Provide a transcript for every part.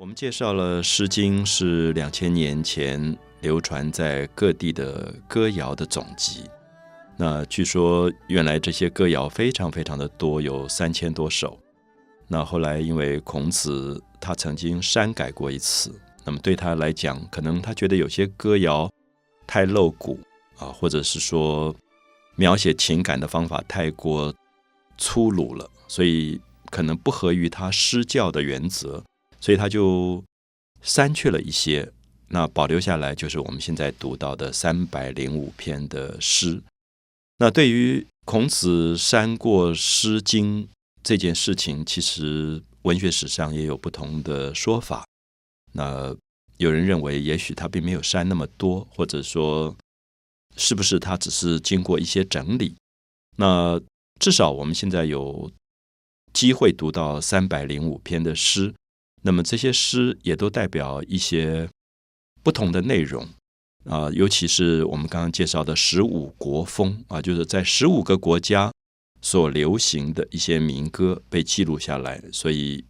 我们介绍了《诗经》是两千年前流传在各地的歌谣的总集。那据说原来这些歌谣非常非常的多，有三千多首。那后来因为孔子他曾经删改过一次，那么对他来讲，可能他觉得有些歌谣太露骨啊，或者是说描写情感的方法太过粗鲁了，所以可能不合于他诗教的原则。所以他就删去了一些，那保留下来就是我们现在读到的三百零五篇的诗。那对于孔子删过《诗经》这件事情，其实文学史上也有不同的说法。那有人认为，也许他并没有删那么多，或者说，是不是他只是经过一些整理？那至少我们现在有机会读到三百零五篇的诗。那么这些诗也都代表一些不同的内容啊，尤其是我们刚刚介绍的十五国风啊，就是在十五个国家所流行的一些民歌被记录下来，所以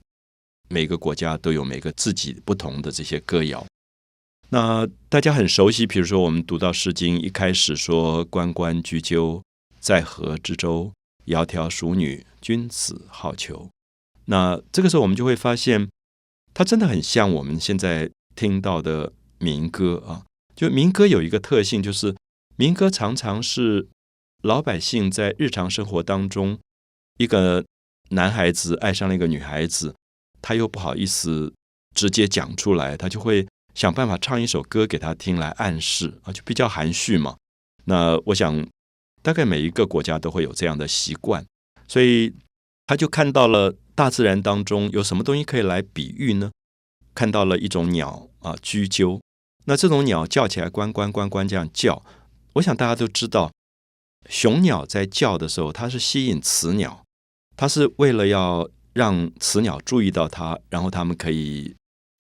每个国家都有每个自己不同的这些歌谣。那大家很熟悉，比如说我们读到《诗经》一开始说“关关雎鸠，在河之洲，窈窕淑女，君子好逑”。那这个时候我们就会发现。它真的很像我们现在听到的民歌啊！就民歌有一个特性，就是民歌常常是老百姓在日常生活当中，一个男孩子爱上了一个女孩子，他又不好意思直接讲出来，他就会想办法唱一首歌给他听来暗示啊，就比较含蓄嘛。那我想，大概每一个国家都会有这样的习惯，所以他就看到了。大自然当中有什么东西可以来比喻呢？看到了一种鸟啊，雎鸠。那这种鸟叫起来，关关关关这样叫。我想大家都知道，雄鸟在叫的时候，它是吸引雌鸟，它是为了要让雌鸟注意到它，然后它们可以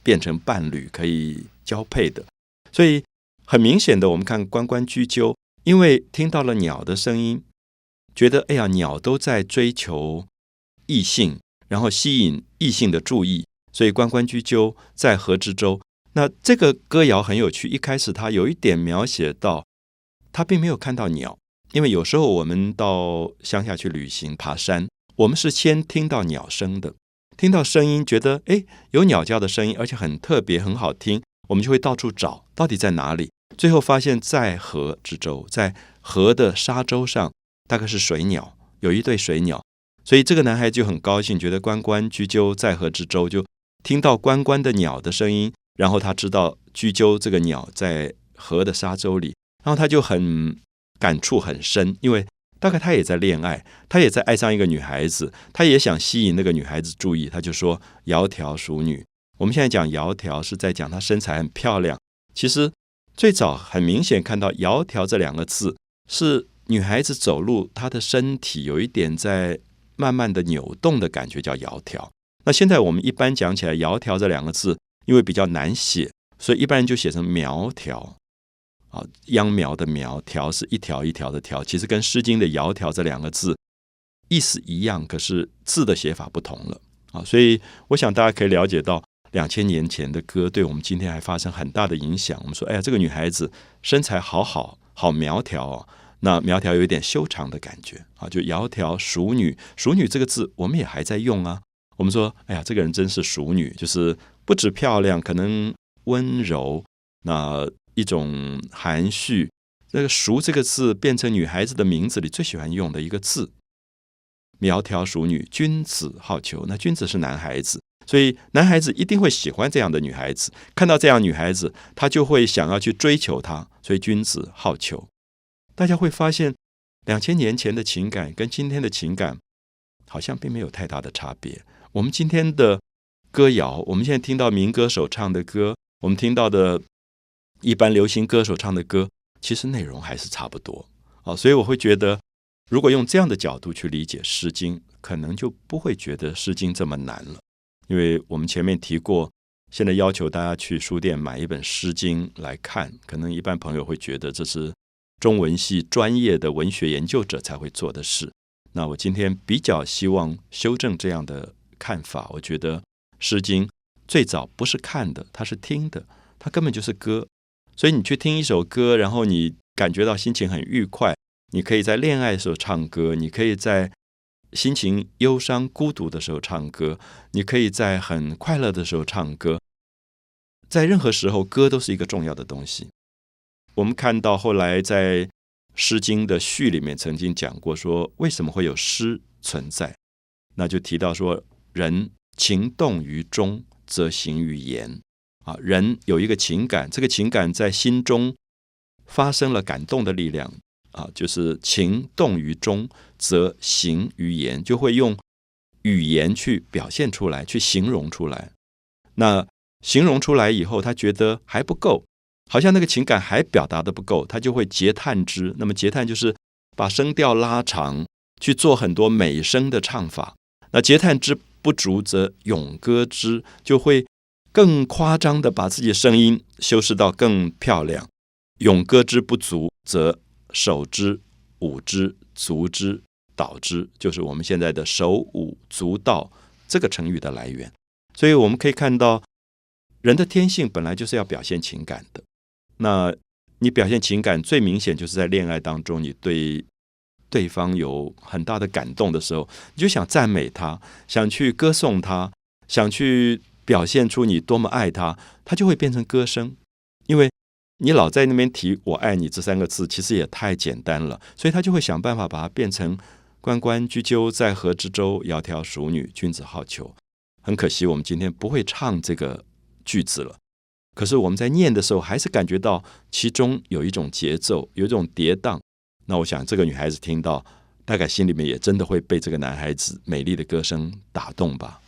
变成伴侣，可以交配的。所以很明显的，我们看关关雎鸠，因为听到了鸟的声音，觉得哎呀，鸟都在追求异性。然后吸引异性的注意，所以关关雎鸠，在河之洲。那这个歌谣很有趣，一开始他有一点描写到，他并没有看到鸟，因为有时候我们到乡下去旅行、爬山，我们是先听到鸟声的，听到声音，觉得哎有鸟叫的声音，而且很特别、很好听，我们就会到处找，到底在哪里？最后发现，在河之洲，在河的沙洲上，大概是水鸟，有一对水鸟。所以这个男孩就很高兴，觉得关关雎鸠，在河之洲，就听到关关的鸟的声音，然后他知道雎鸠这个鸟在河的沙洲里，然后他就很感触很深，因为大概他也在恋爱，他也在爱上一个女孩子，他也想吸引那个女孩子注意，他就说“窈窕淑女”。我们现在讲“窈窕”是在讲她身材很漂亮，其实最早很明显看到“窈窕”这两个字是女孩子走路，她的身体有一点在。慢慢的扭动的感觉叫窈窕。那现在我们一般讲起来“窈窕”这两个字，因为比较难写，所以一般人就写成苗条。啊，秧苗的苗条是一条一条的条，其实跟《诗经》的“窈窕”这两个字意思一样，可是字的写法不同了。啊，所以我想大家可以了解到，两千年前的歌对我们今天还发生很大的影响。我们说，哎呀，这个女孩子身材好好，好苗条哦。那苗条有一点修长的感觉啊，就窈窕淑女，淑女这个字我们也还在用啊。我们说，哎呀，这个人真是淑女，就是不止漂亮，可能温柔，那一种含蓄。那个“淑”这个字变成女孩子的名字里最喜欢用的一个字。苗条淑女，君子好逑。那君子是男孩子，所以男孩子一定会喜欢这样的女孩子。看到这样女孩子，他就会想要去追求她，所以君子好逑。大家会发现，两千年前的情感跟今天的情感好像并没有太大的差别。我们今天的歌谣，我们现在听到民歌手唱的歌，我们听到的一般流行歌手唱的歌，其实内容还是差不多。啊，所以我会觉得，如果用这样的角度去理解《诗经》，可能就不会觉得《诗经》这么难了。因为我们前面提过，现在要求大家去书店买一本《诗经》来看，可能一般朋友会觉得这是。中文系专业的文学研究者才会做的事。那我今天比较希望修正这样的看法。我觉得《诗经》最早不是看的，它是听的，它根本就是歌。所以你去听一首歌，然后你感觉到心情很愉快，你可以在恋爱的时候唱歌，你可以在心情忧伤、孤独的时候唱歌，你可以在很快乐的时候唱歌。在任何时候，歌都是一个重要的东西。我们看到后来在《诗经》的序里面曾经讲过，说为什么会有诗存在？那就提到说，人情动于中，则行于言。啊，人有一个情感，这个情感在心中发生了感动的力量。啊，就是情动于中，则行于言，就会用语言去表现出来，去形容出来。那形容出来以后，他觉得还不够，好像那个情感还表达的不够，他就会截叹之。那么截叹就是把声调拉长，去做很多美声的唱法。那截叹之不足，则咏歌之，就会更夸张的把自己的声音修饰到更漂亮。咏歌之不足，则手之、舞之、足之、蹈之，就是我们现在的手舞足蹈这个成语的来源。所以我们可以看到。人的天性本来就是要表现情感的，那你表现情感最明显就是在恋爱当中，你对对方有很大的感动的时候，你就想赞美他，想去歌颂他，想去表现出你多么爱他，他就会变成歌声。因为你老在那边提“我爱你”这三个字，其实也太简单了，所以他就会想办法把它变成“关关雎鸠，在河之洲，窈窕淑女，君子好逑”。很可惜，我们今天不会唱这个。句子了，可是我们在念的时候，还是感觉到其中有一种节奏，有一种跌宕。那我想，这个女孩子听到，大概心里面也真的会被这个男孩子美丽的歌声打动吧。